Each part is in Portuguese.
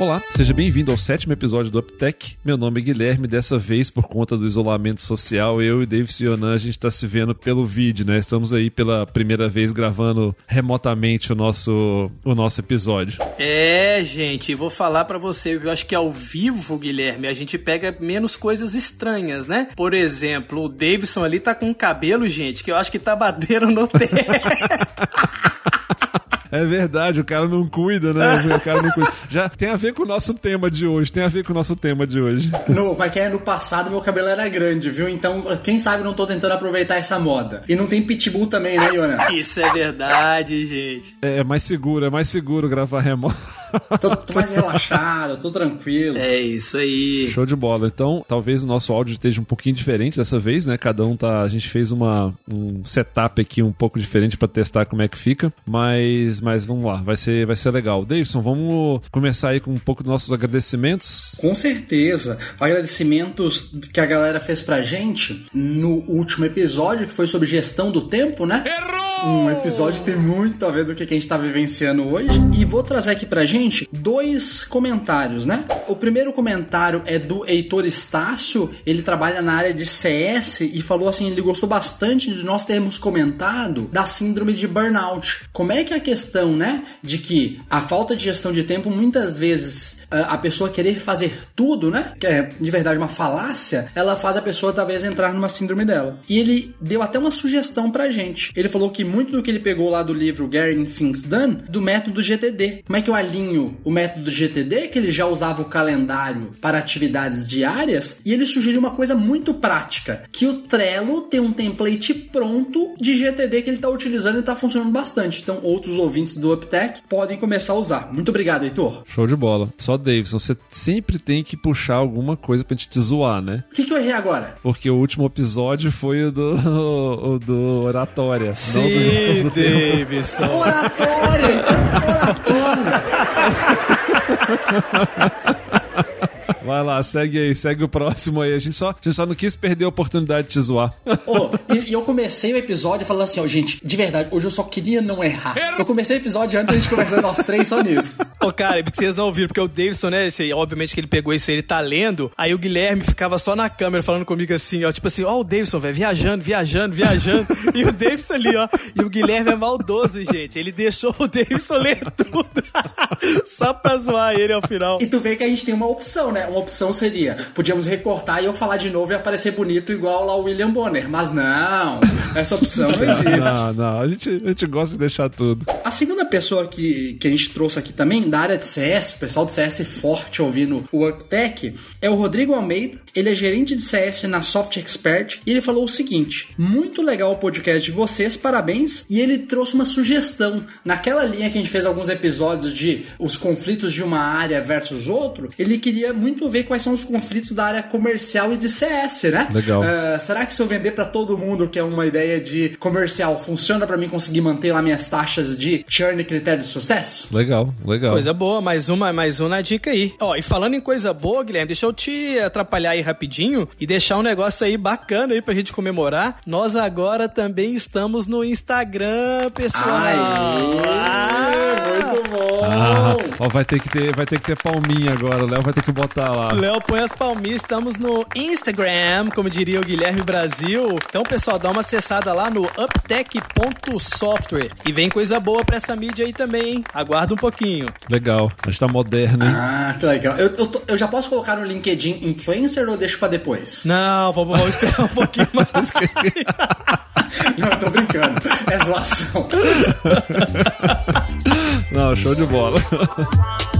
Olá, seja bem-vindo ao sétimo episódio do UpTech. Meu nome é Guilherme, dessa vez por conta do isolamento social, eu e David Sionan, a gente está se vendo pelo vídeo, né? Estamos aí pela primeira vez gravando remotamente o nosso, o nosso episódio. É, gente, vou falar para você, eu acho que ao vivo, Guilherme, a gente pega menos coisas estranhas, né? Por exemplo, o Davidson ali tá com um cabelo, gente, que eu acho que tá batendo no teto. É verdade, o cara não cuida, né? O cara não cuida. Já tem a ver com o nosso tema de hoje, tem a ver com o nosso tema de hoje. No, vai que é no passado meu cabelo era grande, viu? Então, quem sabe não tô tentando aproveitar essa moda. E não tem pitbull também, né, Iona? Isso é verdade, gente. É, é mais seguro, é mais seguro gravar remoto. Tô, tô, mais relaxado, tô tranquilo. É isso aí. Show de bola. Então, talvez o nosso áudio esteja um pouquinho diferente dessa vez, né? Cada um tá. A gente fez uma, um setup aqui um pouco diferente para testar como é que fica. Mas, mas vamos lá, vai ser, vai ser legal. Davidson, vamos começar aí com um pouco dos nossos agradecimentos. Com certeza. Agradecimentos que a galera fez pra gente no último episódio, que foi sobre gestão do tempo, né? Errou! Um episódio que tem muito a ver do que a gente tá vivenciando hoje. E vou trazer aqui pra gente dois comentários, né? O primeiro comentário é do Heitor Estácio, ele trabalha na área de CS e falou assim: ele gostou bastante de nós termos comentado da síndrome de burnout. Como é que é a questão, né? De que a falta de gestão de tempo muitas vezes a pessoa querer fazer tudo, né? Que é de verdade uma falácia, ela faz a pessoa talvez entrar numa síndrome dela. E ele deu até uma sugestão pra gente. Ele falou que muito do que ele pegou lá do livro Getting Things Done, do método GTD. Como é que eu alinho o método GTD, que ele já usava o calendário para atividades diárias, e ele sugeriu uma coisa muito prática, que o Trello tem um template pronto de GTD que ele está utilizando e está funcionando bastante. Então, outros ouvintes do UpTech podem começar a usar. Muito obrigado, Heitor. Show de bola. Só Davidson, você sempre tem que puxar alguma coisa pra gente te zoar, né? O que, que eu errei agora? Porque o último episódio foi o do, o do Oratória, Sim, não do Gestão do Davidson. Tempo. Oratória! Oratória! Vai lá, segue aí, segue o próximo aí. A gente só, a gente só não quis perder a oportunidade de te zoar. Oh, e, e, eu comecei o episódio falando assim, ó, oh, gente, de verdade, hoje eu só queria não errar. Eu comecei o episódio antes da gente conversar nós três só nisso. Ô, oh, cara, porque vocês não ouviram, porque o Davidson, né, esse, obviamente que ele pegou isso, ele tá lendo, aí o Guilherme ficava só na câmera falando comigo assim, ó, tipo assim, ó, oh, o Davidson, velho, viajando, viajando, viajando, e o Davidson ali, ó, e o Guilherme é maldoso, gente, ele deixou o Davidson ler tudo, só pra zoar ele ao final. E tu vê que a gente tem uma opção, né, uma opção seria, podíamos recortar e eu falar de novo e aparecer bonito igual lá o William Bonner, mas não, essa opção não existe. Não, não, a gente, a gente gosta de deixar tudo. A segunda pessoa que, que a gente trouxe aqui também, da área de CS, o pessoal de CS forte ouvindo o UpTech, é o Rodrigo Almeida, ele é gerente de CS na Soft Expert e ele falou o seguinte: muito legal o podcast de vocês, parabéns. E ele trouxe uma sugestão. Naquela linha que a gente fez alguns episódios de os conflitos de uma área versus outro, ele queria muito ver quais são os conflitos da área comercial e de CS, né? Legal. Uh, será que se eu vender para todo mundo, que é uma ideia de comercial, funciona para mim conseguir manter lá minhas taxas de churn e critério de sucesso? Legal, legal. Coisa boa, mais uma, mais uma dica aí. Ó, e falando em coisa boa, Guilherme, deixa eu te atrapalhar aí rapidinho e deixar um negócio aí bacana aí pra gente comemorar. Nós agora também estamos no Instagram, pessoal. Ai, muito bom. Ah, ó, vai ter que ter, vai ter que ter palminha agora, o Léo vai ter que botar lá. Léo põe as palminhas, estamos no Instagram, como diria o Guilherme Brasil. Então, pessoal, dá uma acessada lá no uptech.software e vem coisa boa pra essa mídia aí também, hein? Aguarda um pouquinho. Legal, a gente tá moderno, hein? Ah, que legal. Eu, eu, tô, eu já posso colocar no LinkedIn influencer ou deixo pra depois? Não, vamos, vamos esperar um pouquinho mais. Não, tô brincando. É zoação. Não, show de bola.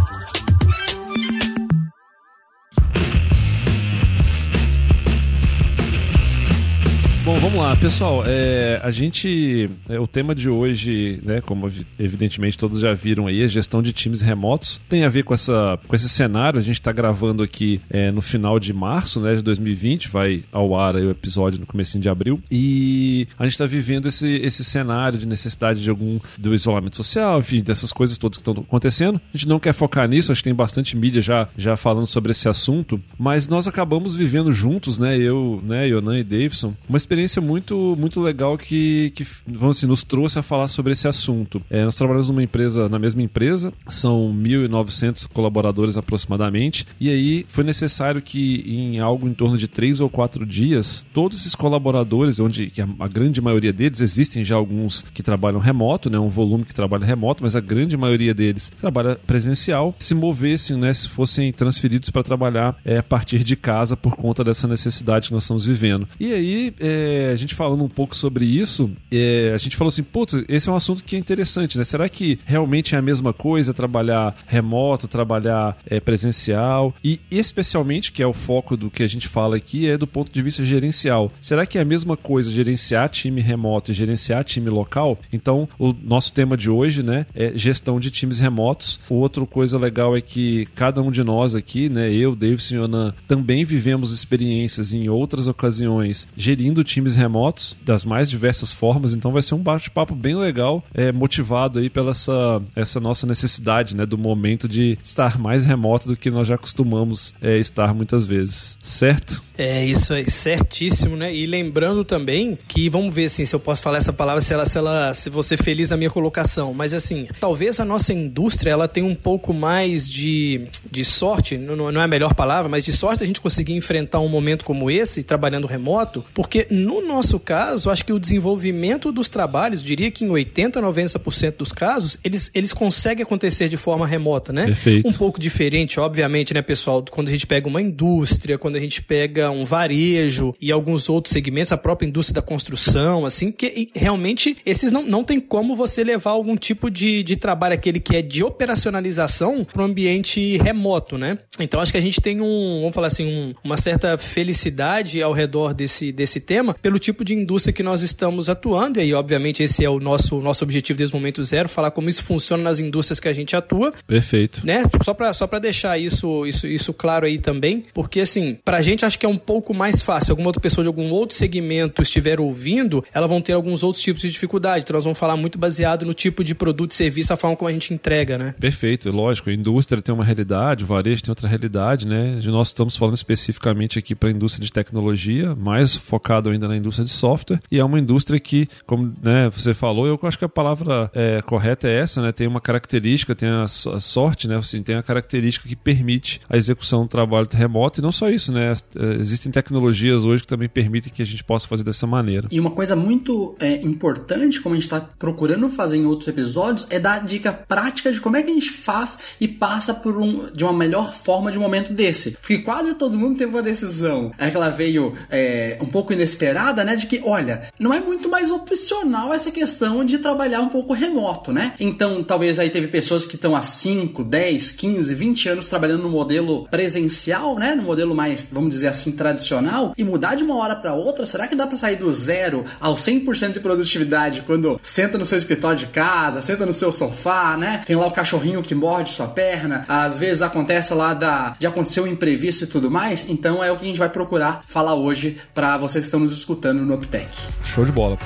Bom, vamos lá, pessoal. É, a gente. É, o tema de hoje, né, como evidentemente todos já viram aí, é gestão de times remotos. Tem a ver com, essa, com esse cenário. A gente está gravando aqui é, no final de março né, de 2020, vai ao ar o episódio no começo de abril. E a gente está vivendo esse, esse cenário de necessidade de algum do isolamento social, enfim, dessas coisas todas que estão acontecendo. A gente não quer focar nisso, acho que tem bastante mídia já, já falando sobre esse assunto, mas nós acabamos vivendo juntos, né? Eu, né, Yonan e Davidson, uma experiência experiência muito, muito legal que, que vamos assim, nos trouxe a falar sobre esse assunto. É, nós trabalhamos numa empresa, na mesma empresa, são 1.900 colaboradores aproximadamente, e aí foi necessário que em algo em torno de três ou quatro dias, todos esses colaboradores, onde a, a grande maioria deles, existem já alguns que trabalham remoto, né, um volume que trabalha remoto, mas a grande maioria deles trabalha presencial, se movessem, né, se fossem transferidos para trabalhar é, a partir de casa por conta dessa necessidade que nós estamos vivendo. E aí, é, a gente falando um pouco sobre isso, é, a gente falou assim, putz, esse é um assunto que é interessante, né? Será que realmente é a mesma coisa trabalhar remoto, trabalhar é, presencial? E especialmente, que é o foco do que a gente fala aqui, é do ponto de vista gerencial. Será que é a mesma coisa gerenciar time remoto e gerenciar time local? Então, o nosso tema de hoje, né, é gestão de times remotos. Outra coisa legal é que cada um de nós aqui, né, eu, Davidson e Yonan, também vivemos experiências em outras ocasiões gerindo times remotos das mais diversas formas, então vai ser um bate-papo bem legal, é, motivado aí pela essa, essa nossa necessidade, né, do momento de estar mais remoto do que nós já costumamos é, estar muitas vezes, certo? É, isso é certíssimo, né? E lembrando também que, vamos ver assim, se eu posso falar essa palavra, se ela, se ela, se você feliz na minha colocação, mas assim, talvez a nossa indústria, ela tenha um pouco mais de, de sorte, não, não é a melhor palavra, mas de sorte a gente conseguir enfrentar um momento como esse, trabalhando remoto, porque no nosso caso, acho que o desenvolvimento dos trabalhos, diria que em 80, 90% dos casos, eles, eles conseguem acontecer de forma remota, né? Perfeito. Um pouco diferente, obviamente, né, pessoal, quando a gente pega uma indústria, quando a gente pega um varejo e alguns outros segmentos, a própria indústria da construção, assim, que realmente esses não, não tem como você levar algum tipo de, de trabalho, aquele que é de operacionalização, para um ambiente remoto, né? Então acho que a gente tem um, vamos falar assim, um, uma certa felicidade ao redor desse, desse tema, pelo tipo de indústria que nós estamos atuando, e aí, obviamente, esse é o nosso, nosso objetivo desde o momento zero, falar como isso funciona nas indústrias que a gente atua. Perfeito. Né? Só para só deixar isso, isso, isso claro aí também, porque assim, pra gente acho que é um pouco mais fácil. Alguma outra pessoa de algum outro segmento estiver ouvindo, elas vão ter alguns outros tipos de dificuldade. Então nós vamos falar muito baseado no tipo de produto e serviço, a forma como a gente entrega, né? Perfeito, lógico. A indústria tem uma realidade, o varejo tem outra realidade, né? Nós estamos falando especificamente aqui para a indústria de tecnologia, mais focado ainda na indústria de software, e é uma indústria que, como né, você falou, eu acho que a palavra é, correta é essa, né? Tem uma característica, tem a, a sorte, né? Assim, tem a característica que permite a execução do trabalho remoto, e não só isso, né? Existem existem tecnologias hoje que também permitem que a gente possa fazer dessa maneira. E uma coisa muito é, importante, como a gente está procurando fazer em outros episódios, é dar dica prática de como é que a gente faz e passa por um, de uma melhor forma de um momento desse. Porque quase todo mundo teve uma decisão. É que ela veio é, um pouco inesperada, né? De que, olha, não é muito mais opcional essa questão de trabalhar um pouco remoto, né? Então, talvez aí teve pessoas que estão há 5, 10, 15, 20 anos trabalhando no modelo presencial, né? No modelo mais, vamos dizer assim, tradicional e mudar de uma hora para outra, será que dá para sair do zero ao 100% de produtividade quando senta no seu escritório de casa, senta no seu sofá, né? Tem lá o cachorrinho que morde sua perna, às vezes acontece lá da, de acontecer um imprevisto e tudo mais. Então é o que a gente vai procurar falar hoje para vocês que estão nos escutando no Uptech. Show de bola.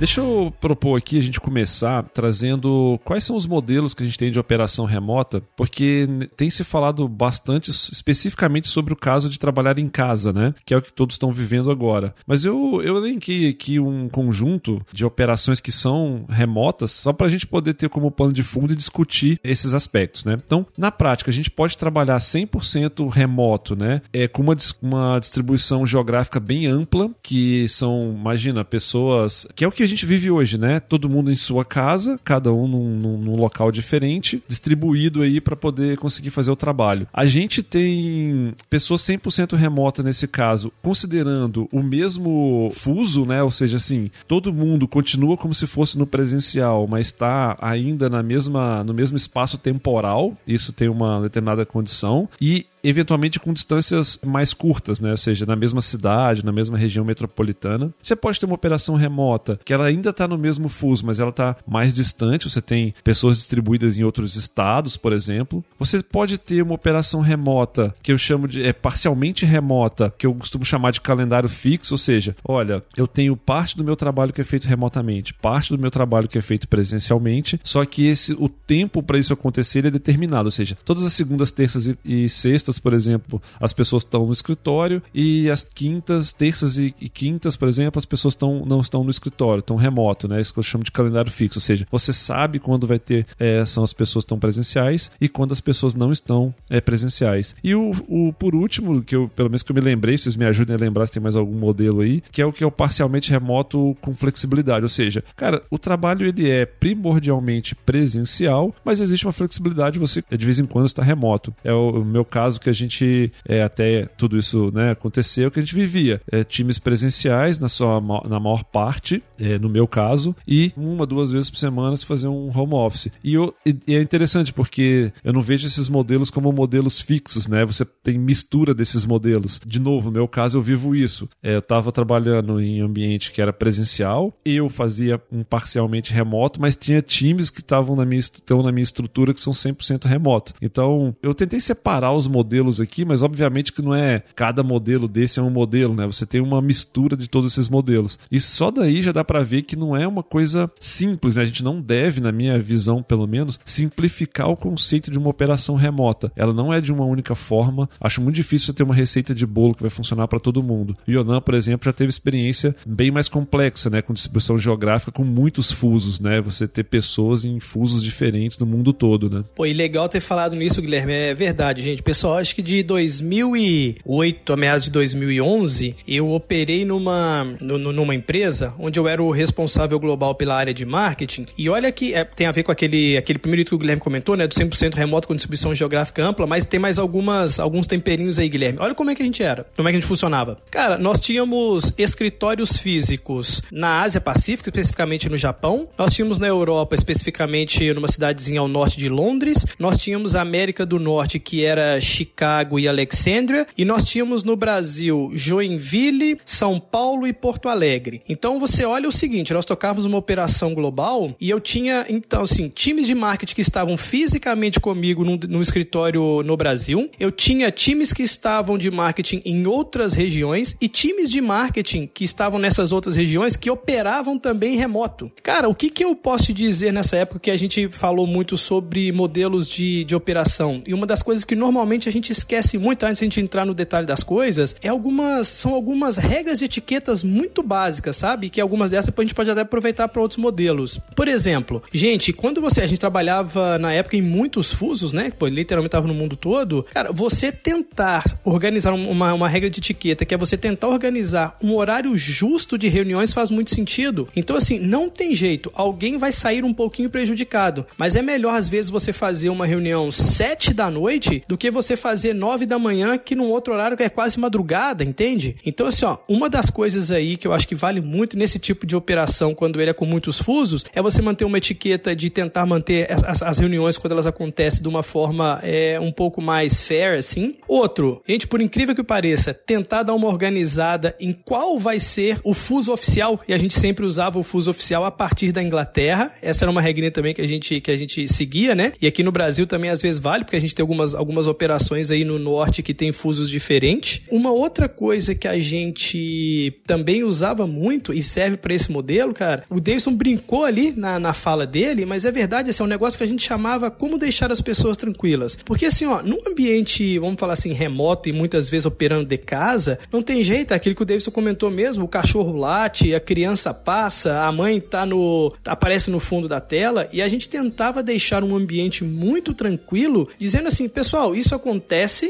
Deixa eu propor aqui a gente começar trazendo quais são os modelos que a gente tem de operação remota, porque tem se falado bastante especificamente sobre o caso de trabalhar em casa, né? Que é o que todos estão vivendo agora. Mas eu, eu elenquei aqui um conjunto de operações que são remotas, só para a gente poder ter como pano de fundo e discutir esses aspectos, né? Então, na prática, a gente pode trabalhar 100% remoto, né? É, com uma, uma distribuição geográfica bem ampla, que são, imagina, pessoas. que é o que gente vive hoje, né? Todo mundo em sua casa, cada um num, num, num local diferente, distribuído aí para poder conseguir fazer o trabalho. A gente tem pessoas 100% remota nesse caso, considerando o mesmo fuso, né? Ou seja, assim, todo mundo continua como se fosse no presencial, mas está ainda na mesma, no mesmo espaço temporal. Isso tem uma determinada condição. E eventualmente com distâncias mais curtas, né? Ou seja, na mesma cidade, na mesma região metropolitana. Você pode ter uma operação remota que ela ainda está no mesmo fuso, mas ela está mais distante. Você tem pessoas distribuídas em outros estados, por exemplo. Você pode ter uma operação remota que eu chamo de é, parcialmente remota, que eu costumo chamar de calendário fixo, ou seja, olha, eu tenho parte do meu trabalho que é feito remotamente, parte do meu trabalho que é feito presencialmente, só que esse o tempo para isso acontecer é determinado, ou seja, todas as segundas, terças e, e sextas, por exemplo, as pessoas estão no escritório e as quintas, terças e, e quintas, por exemplo, as pessoas estão, não estão no escritório, estão remoto, né? Isso que eu chamo de calendário fixo, ou seja, você sabe quando vai ter é, são as pessoas estão presenciais e quando as pessoas não estão é, presenciais. E o, o por último, que eu pelo menos que eu me lembrei, vocês me ajudem a lembrar se tem mais algum modelo aí, que é o que é o parcialmente remoto com flexibilidade, ou seja, cara, o trabalho ele é primordialmente presencial, mas existe uma flexibilidade, você de vez em quando está remoto. É o, o meu caso que a gente é, até tudo isso né, aconteceu, que a gente vivia é, times presenciais na sua na maior parte, é, no meu caso, e uma, duas vezes por semana se fazer um home office. E, eu, e, é interessante porque eu não vejo esses modelos como modelos fixos, né? Você tem mistura desses modelos. De novo, no meu caso, eu vivo isso. É, eu estava trabalhando em ambiente que era presencial, eu fazia um parcialmente remoto, mas tinha times que estavam na minha, estão na minha estrutura que são 100% remoto. Então, eu tentei separar os modelos aqui, mas obviamente que não é cada modelo desse é um modelo, né? Você tem uma mistura de todos esses modelos. E só daí já dá para ver que não é uma coisa simples, né? A gente não deve, na minha visão, pelo menos, simplificar o conceito de uma operação remota. Ela não é de uma única forma. Acho muito difícil você ter uma receita de bolo que vai funcionar para todo mundo. Yonan, por exemplo, já teve experiência bem mais complexa, né, com distribuição geográfica com muitos fusos, né? Você ter pessoas em fusos diferentes no mundo todo, né? Pô, e legal ter falado nisso, Guilherme. É verdade, gente. Pessoal, acho que de 2008 a meados de 2011, eu operei numa, numa empresa onde eu era o responsável global pela área de marketing. E olha que é, tem a ver com aquele, aquele primeiro que o Guilherme comentou, né? Do 100% remoto com distribuição geográfica ampla, mas tem mais algumas, alguns temperinhos aí, Guilherme. Olha como é que a gente era, como é que a gente funcionava. Cara, nós tínhamos escritórios físicos na Ásia Pacífica, especificamente no Japão. Nós tínhamos na Europa, especificamente numa cidadezinha ao norte de Londres. Nós tínhamos a América do Norte, que era Chicago e Alexandria. E nós tínhamos no Brasil Joinville, São Paulo e Porto Alegre. Então você olha o seguinte, nós tocávamos uma operação global e eu tinha, então, assim, times de marketing que estavam fisicamente comigo num, num escritório no Brasil. Eu tinha times que estavam de marketing em outras regiões e times de marketing que estavam nessas outras regiões que operavam também remoto. Cara, o que, que eu posso te dizer nessa época que a gente falou muito sobre modelos de, de operação? E uma das coisas que normalmente a gente esquece muito antes de a gente entrar no detalhe das coisas é algumas são algumas regras de etiquetas muito básicas, sabe? Que algumas dessas a gente pode até aproveitar para outros modelos. Por exemplo, gente, quando você a gente trabalhava na época em muitos fusos, né? Pô, literalmente estava no mundo todo. Cara, você tentar organizar uma, uma regra de etiqueta, que é você tentar organizar um horário justo de reuniões, faz muito sentido. Então, assim, não tem jeito. Alguém vai sair um pouquinho prejudicado. Mas é melhor, às vezes, você fazer uma reunião sete da noite do que você fazer nove da manhã, que num outro horário é quase madrugada, entende? Então, assim, ó, uma das coisas aí que eu acho que vale muito nesse tipo de operação, quando ele é com muitos fusos, é você manter uma etiqueta de tentar manter as, as reuniões quando elas acontecem de uma forma é, um pouco mais fair, assim. Outro, gente, por incrível que pareça, tentar dar uma organizada em qual vai ser o fuso oficial, e a gente sempre usava o fuso oficial a partir da Inglaterra. Essa era uma regrinha também que a gente, que a gente seguia, né? E aqui no Brasil também às vezes vale, porque a gente tem algumas, algumas operações aí no norte que tem fusos diferentes. Uma outra coisa que a gente também usava muito e serve para esse modelo, cara, o Davidson brincou ali na, na fala dele, mas é verdade, esse é um negócio que a gente chamava como deixar as pessoas tranquilas. Porque assim, ó, num ambiente, vamos falar assim, remoto e muitas vezes operando de casa, não tem jeito, é aquilo que o Davidson comentou mesmo, o cachorro late, a criança passa, a mãe tá no aparece no fundo da tela e a gente tentava deixar um ambiente muito tranquilo, dizendo assim, pessoal, isso acontece,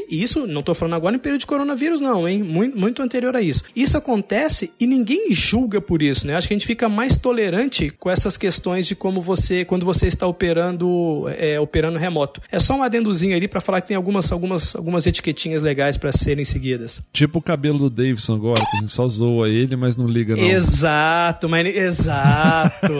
e isso não tô falando agora em período de coronavírus não, hein? Muito, muito anterior a isso. Isso acontece e ninguém julga por isso, né? Acho que a gente fica mais tolerante com essas questões de como você, quando você está operando, é, operando remoto. É só um adendozinho ali para falar que tem algumas, algumas, algumas etiquetinhas legais para serem seguidas. Tipo o cabelo do Davidson agora, que a gente só zoa ele, mas não liga não. Exato, mas exato.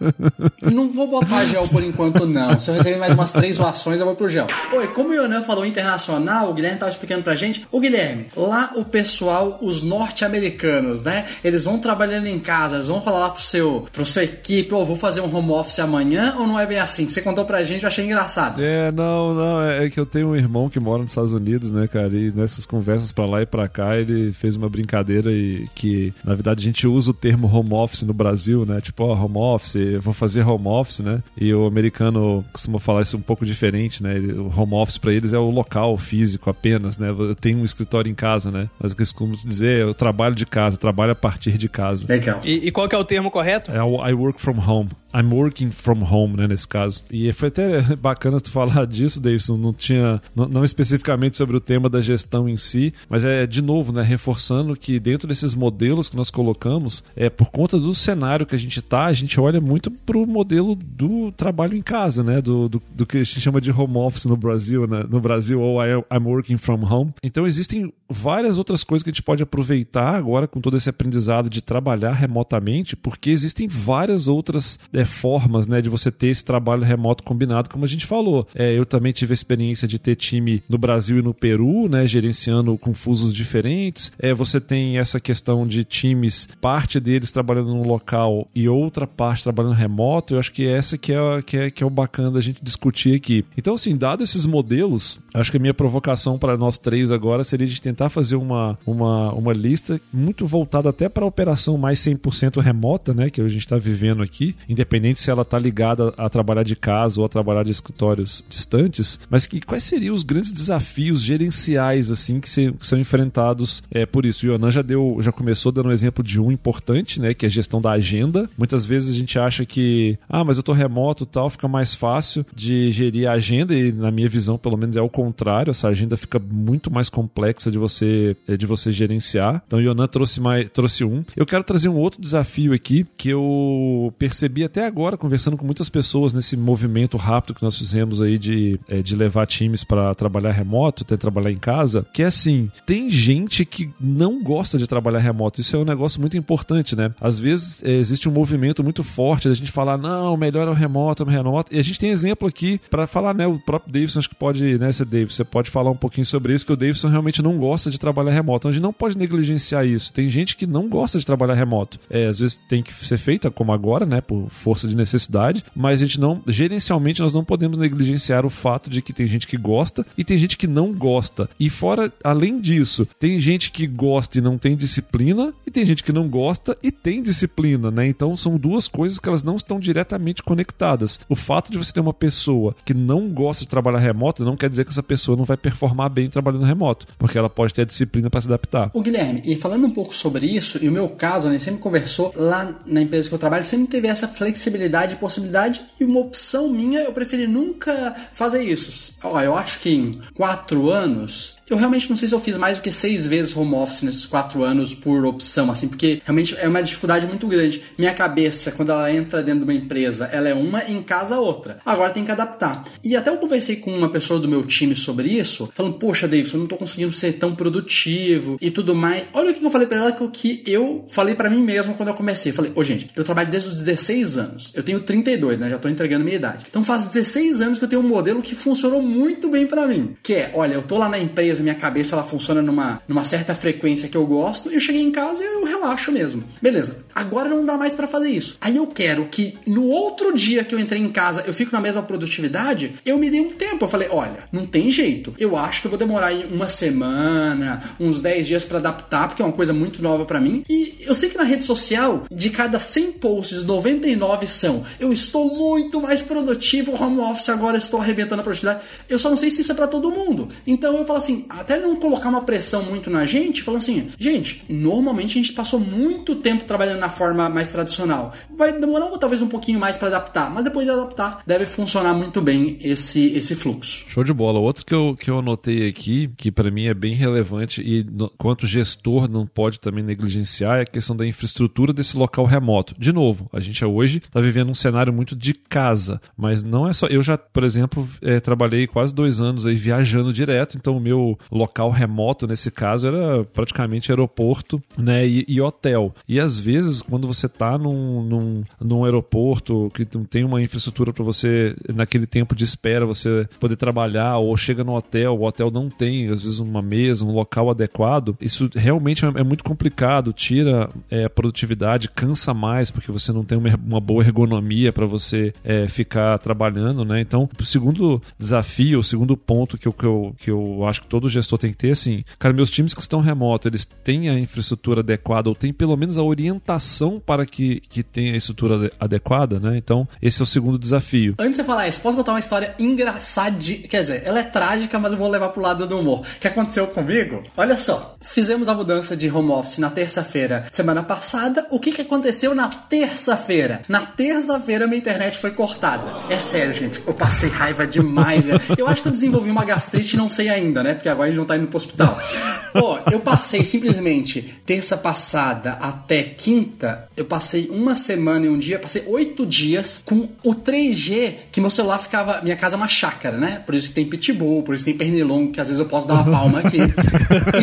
não vou botar gel por enquanto não. Se eu receber mais umas três zoações, eu vou pro gel. Oi, como o Yonan falou internacional, o Guilherme tava explicando pra gente. O Guilherme, lá o pessoal, os norte-americanos, né? Eles vão trabalhando em casa, eles vão falar lá pro seu, pro sua equipe, ou oh, vou fazer um home office amanhã, ou não é bem assim? Que você contou pra gente, eu achei engraçado. É, não, não, é, é que eu tenho um irmão que mora nos Estados Unidos, né, cara? E nessas conversas pra lá e pra cá, ele fez uma brincadeira e que, na verdade, a gente usa o termo home office no Brasil, né? Tipo, ó, oh, home office, eu vou fazer home office, né? E o americano costuma falar isso um pouco diferente, né? O home office para eles é o local físico apenas, né? Eu tenho um escritório em casa, né? Mas o que eles costumam dizer é o trabalho de casa, trabalho a partir de casa. Legal. E, e qual que é o termo correto? É o I work from home. I'm working from home, né, nesse caso. E foi até bacana tu falar disso, Davidson. Não tinha, não, não, especificamente sobre o tema da gestão em si, mas é de novo, né, reforçando que dentro desses modelos que nós colocamos, é por conta do cenário que a gente tá, a gente olha muito pro modelo do trabalho em casa, né, do, do, do que a gente chama de home office no Brasil, né, no Brasil ou I'm working from home. Então existem várias outras coisas que a gente pode aproveitar agora com todo esse aprendizado de trabalhar remotamente, porque existem várias outras é, formas né, de você ter esse trabalho remoto combinado, como a gente falou. É, eu também tive a experiência de ter time no Brasil e no Peru, né, gerenciando com fusos diferentes. É, você tem essa questão de times, parte deles trabalhando no local e outra parte trabalhando remoto. Eu acho que essa que é, que é, que é o bacana da gente discutir aqui. Então, assim, dado esses modelos, acho que a minha provocação para nós três agora seria de tentar fazer uma, uma, uma lista muito voltada até para a operação mais 100% remota, né, que a gente está vivendo aqui, independente independente se ela está ligada a trabalhar de casa ou a trabalhar de escritórios distantes, mas que quais seriam os grandes desafios gerenciais assim que, se, que são enfrentados é, por isso? O Yonan já deu, já começou dando um exemplo de um importante, né, que é a gestão da agenda. Muitas vezes a gente acha que, ah, mas eu estou remoto, tal, fica mais fácil de gerir a agenda e na minha visão, pelo menos é o contrário, essa agenda fica muito mais complexa de você é, de você gerenciar. Então o Yonan trouxe mais, trouxe um. Eu quero trazer um outro desafio aqui que eu percebi até até agora conversando com muitas pessoas nesse movimento rápido que nós fizemos aí de, é, de levar times para trabalhar remoto, até trabalhar em casa, que é assim, tem gente que não gosta de trabalhar remoto. Isso é um negócio muito importante, né? Às vezes é, existe um movimento muito forte da gente falar, não, melhor é o remoto, é o remoto. E a gente tem exemplo aqui para falar, né? O próprio Davidson, acho que pode, né, ser Davidson, você pode falar um pouquinho sobre isso, que o Davidson realmente não gosta de trabalhar remoto. Então a gente não pode negligenciar isso. Tem gente que não gosta de trabalhar remoto. É, às vezes tem que ser feita como agora, né? Por força de necessidade, mas a gente não, gerencialmente, nós não podemos negligenciar o fato de que tem gente que gosta e tem gente que não gosta. E fora, além disso, tem gente que gosta e não tem disciplina, e tem gente que não gosta e tem disciplina, né? Então são duas coisas que elas não estão diretamente conectadas. O fato de você ter uma pessoa que não gosta de trabalhar remoto não quer dizer que essa pessoa não vai performar bem trabalhando remoto, porque ela pode ter a disciplina para se adaptar. O Guilherme, e falando um pouco sobre isso, e o meu caso, né, sempre conversou lá na empresa que eu trabalho, sempre teve essa flexibilidade possibilidade possibilidade e uma opção minha, eu preferi nunca fazer isso. Ó, eu acho que em quatro anos eu realmente não sei se eu fiz mais do que seis vezes home office nesses quatro anos por opção, assim, porque realmente é uma dificuldade muito grande. Minha cabeça, quando ela entra dentro de uma empresa, ela é uma, em casa outra. Agora tem que adaptar. E até eu conversei com uma pessoa do meu time sobre isso, falando, poxa, Davidson, eu não tô conseguindo ser tão produtivo e tudo mais. Olha o que eu falei pra ela, que o que eu falei para mim mesmo quando eu comecei. Eu falei, ô oh, gente, eu trabalho desde os 16 anos. Eu tenho 32, né? Já tô entregando minha idade. Então faz 16 anos que eu tenho um modelo que funcionou muito bem para mim. Que é, olha, eu tô lá na empresa, minha cabeça ela funciona numa, numa certa frequência que eu gosto, eu cheguei em casa e eu relaxo mesmo. Beleza. Agora não dá mais para fazer isso. Aí eu quero que no outro dia que eu entrei em casa, eu fico na mesma produtividade, eu me dei um tempo. Eu falei, olha, não tem jeito. Eu acho que eu vou demorar uma semana, uns 10 dias para adaptar, porque é uma coisa muito nova para mim. E eu sei que na rede social, de cada 100 posts, 99 são eu estou muito mais produtivo, home office agora estou arrebentando a produtividade. Eu só não sei se isso é para todo mundo. Então eu falo assim, até não colocar uma pressão muito na gente, falando assim, gente, normalmente a gente passou muito tempo trabalhando na forma mais tradicional. Vai demorar talvez um pouquinho mais para adaptar, mas depois de adaptar, deve funcionar muito bem esse, esse fluxo. Show de bola. Outro que eu, que eu anotei aqui, que para mim é bem relevante e no, quanto gestor não pode também negligenciar, é a questão da infraestrutura desse local remoto. De novo, a gente hoje está vivendo um cenário muito de casa, mas não é só. Eu já, por exemplo, é, trabalhei quase dois anos aí viajando direto, então o meu local remoto nesse caso era praticamente aeroporto, né, e, e hotel. E às vezes quando você tá num, num, num aeroporto que tem uma infraestrutura para você naquele tempo de espera você poder trabalhar ou chega no hotel, o hotel não tem às vezes uma mesa, um local adequado, isso realmente é, é muito complicado, tira é, a produtividade, cansa mais porque você não tem uma, uma boa ergonomia para você é, ficar trabalhando, né? Então, o segundo desafio, o segundo ponto que eu, que, eu, que eu acho que todo gestor tem que ter, assim, cara, meus times que estão remotos, eles têm a infraestrutura adequada ou têm pelo menos a orientação para que, que tenha a estrutura adequada, né? Então, esse é o segundo desafio. Antes de falar isso, posso contar uma história engraçada? Quer dizer, ela é trágica, mas eu vou levar pro lado do humor. O que aconteceu comigo? Olha só, fizemos a mudança de home office na terça-feira semana passada. O que, que aconteceu na terça-feira? Na terça-feira, minha internet foi cortada. É sério, gente. Eu passei raiva demais. eu acho que eu desenvolvi uma gastrite, não sei ainda, né? Porque agora a gente não tá indo pro hospital. Pô, eu passei simplesmente terça passada até quinta. Eu passei uma semana e um dia, passei oito dias com o 3G, que meu celular ficava. Minha casa é uma chácara, né? Por isso que tem pitbull, por isso que tem pernilongo, que às vezes eu posso dar uma palma aqui.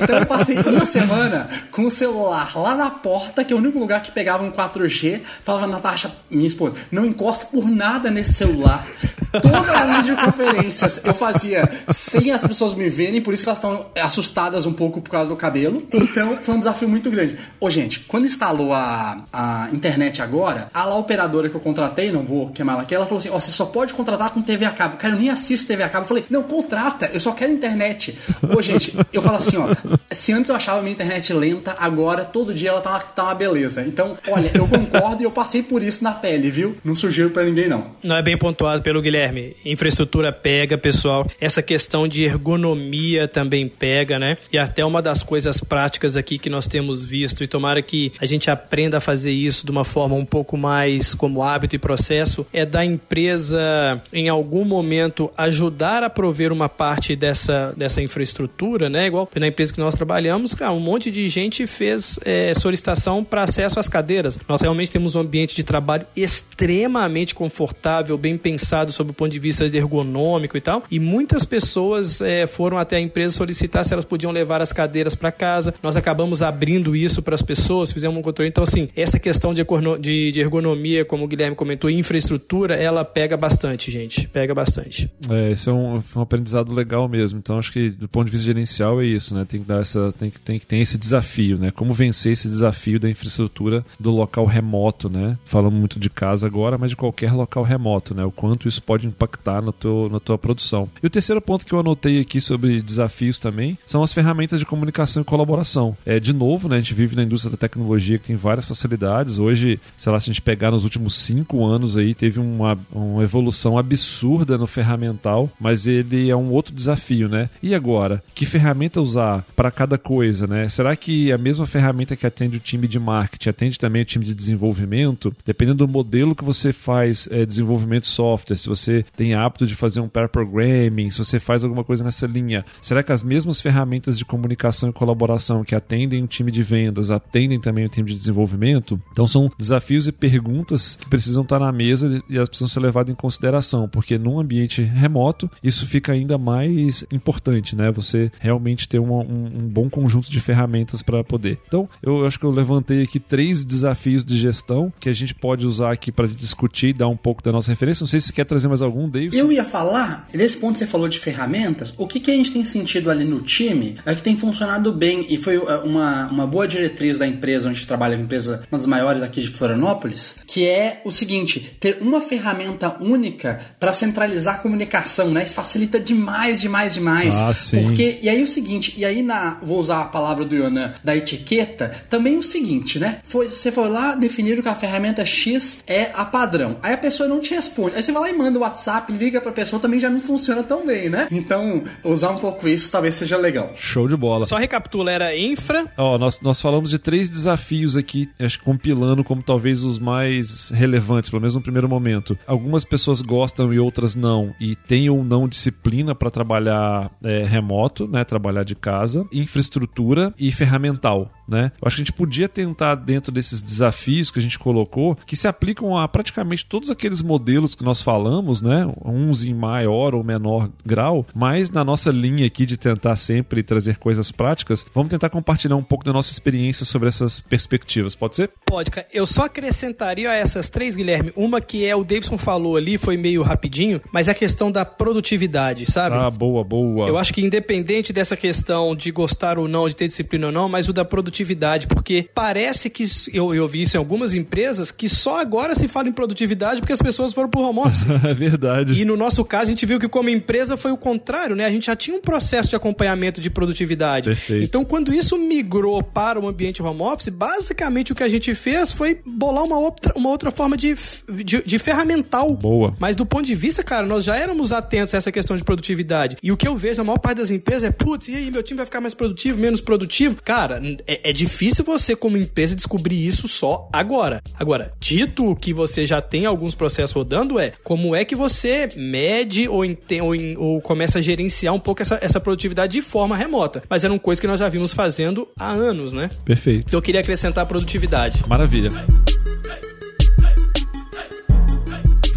Então eu passei uma semana com o celular lá na porta, que é o único lugar que pegava um 4G. Falava, Natasha, minha esposa, não encosta por nada nesse celular. Todas as videoconferências eu fazia sem as pessoas me verem, por isso que elas estão assustadas um pouco por causa do cabelo. Então foi um desafio muito grande. Ô, gente, quando instalou a, a internet agora, a lá operadora que eu contratei, não vou queimar ela aqui, ela falou assim: ó, oh, você só pode contratar com TV a cabo. Cara, eu nem assisto TV a cabo. Eu falei, não, contrata, eu só quero internet. Ô, gente, eu falo assim, ó, se antes eu achava minha internet lenta, agora todo dia ela tá uma, tá uma beleza. Então, olha, eu concordo e eu passei por isso na pele, viu? Não sugiro para ninguém, não. Não é bem pontuado pelo Guilherme. Infraestrutura pega, pessoal. Essa questão de ergonomia também pega, né? E até uma das coisas práticas aqui que nós temos visto, e tomara que a gente aprenda a fazer isso de uma forma um pouco mais como hábito e processo, é da empresa, em algum momento, ajudar a prover uma parte dessa, dessa infraestrutura, né? Igual na empresa que nós trabalhamos, cara, um monte de gente fez é, solicitação para acesso às cadeiras. Nós realmente temos um ambiente de trabalho extremamente confortável, bem pensado sob o ponto de vista ergonômico e tal. E muitas pessoas é, foram até a empresa solicitar se elas podiam levar as cadeiras para casa. Nós acabamos abrindo isso para as pessoas, fizemos um controle. Então, assim, essa questão de, ergonomia, como o Guilherme comentou, infraestrutura, ela pega bastante, gente. Pega bastante. É, esse é um, um aprendizado legal mesmo. Então, acho que do ponto de vista gerencial é isso, né? Tem que dar essa. Tem que, tem que ter esse desafio, né? Como vencer esse desafio da infraestrutura do local remoto, né? Falamos muito de casa agora, mas de qualquer local remoto, né? O quanto isso pode impactar no teu, na tua produção. E o terceiro ponto que eu anotei aqui sobre desafios também são as ferramentas de comunicação e colaboração. É, de novo, né? A gente vive na indústria da tecnologia que tem várias facilidades. Hoje, sei lá, se a gente pegar nos últimos cinco anos aí, teve uma, uma evolução absurda no ferramental, mas ele é um outro desafio, né? E agora? Que ferramenta usar para cada coisa, né? Será que a mesma ferramenta que atende o time de marketing atende também o time de desenvolvimento? Dependendo do modelo que você faz é, desenvolvimento de software, se você tem hábito de fazer um pair programming, se você faz alguma coisa nessa linha, será que as mesmas ferramentas de comunicação e colaboração que atendem o time de vendas atendem também o time de desenvolvimento? Então são desafios e perguntas que precisam estar na mesa e elas precisam ser levadas em consideração, porque num ambiente remoto isso fica ainda mais importante, né? Você realmente ter uma, um, um, bom conjunto de ferramentas para poder. Então, eu acho que eu levantei aqui três desafios de gestão que a gente pode usar aqui para discutir e dar um pouco da nossa referência. Não sei se você quer trazer mais algum, David. Eu ia falar, nesse ponto você falou de ferramentas, o que, que a gente tem sentido ali no time é que tem funcionado bem e foi uh, uma, uma boa diretriz da empresa onde trabalha, uma empresa, uma das maiores aqui de Florianópolis, que é o seguinte: ter uma ferramenta única para centralizar a comunicação, né? Isso facilita demais, demais, demais. Ah, sim. Porque, e aí o seguinte, e aí na, vou usar a palavra do Yonan, da etiqueta, também o seguinte, né? Foi, você foi lá, definir que a ferramenta X é a padrão. Aí a pessoa não te responde. Aí você vai lá e manda o WhatsApp, liga pra pessoa, também já não funciona tão bem, né? Então, usar um pouco isso talvez seja legal. Show de bola. Só recapitula, era infra. Ó, oh, nós, nós falamos de três desafios aqui, acho que compilando como talvez os mais relevantes, pelo menos no primeiro momento. Algumas pessoas gostam e outras não, e têm ou não disciplina para trabalhar é, remoto, né? Trabalhar de casa, infraestrutura e ferramental né? Eu acho que a gente podia tentar, dentro desses desafios que a gente colocou, que se aplicam a praticamente todos aqueles modelos que nós falamos, né? Uns em maior ou menor grau, mas na nossa linha aqui de tentar sempre trazer coisas práticas, vamos tentar compartilhar um pouco da nossa experiência sobre essas perspectivas. Pode ser? Pode, cara. Eu só acrescentaria a essas três, Guilherme. Uma que é o Davidson falou ali, foi meio rapidinho, mas é a questão da produtividade, sabe? Ah, boa, boa. Eu acho que independente dessa questão de gostar ou não, de ter disciplina ou não, mas o da produtividade, porque parece que eu, eu vi isso em algumas empresas que só agora se fala em produtividade porque as pessoas foram pro home office. é verdade. E no nosso caso, a gente viu que como empresa foi o contrário, né? A gente já tinha um processo de acompanhamento de produtividade. Perfeito. Então, quando isso migrou para o ambiente home office, basicamente o que a gente fez foi bolar uma outra, uma outra forma de, de, de ferramental. Boa. Mas do ponto de vista, cara, nós já éramos atentos a essa questão de produtividade. E o que eu vejo na maior parte das empresas é, putz, e aí, meu time vai ficar mais produtivo, menos produtivo? Cara, é, é difícil você, como empresa, descobrir isso só agora. Agora, dito que você já tem alguns processos rodando, é como é que você mede ou, ou, ou começa a gerenciar um pouco essa, essa produtividade de forma remota. Mas era uma coisa que nós já vimos fazendo há anos, né? Perfeito. Que eu queria acrescentar a produtividade. Maravilha.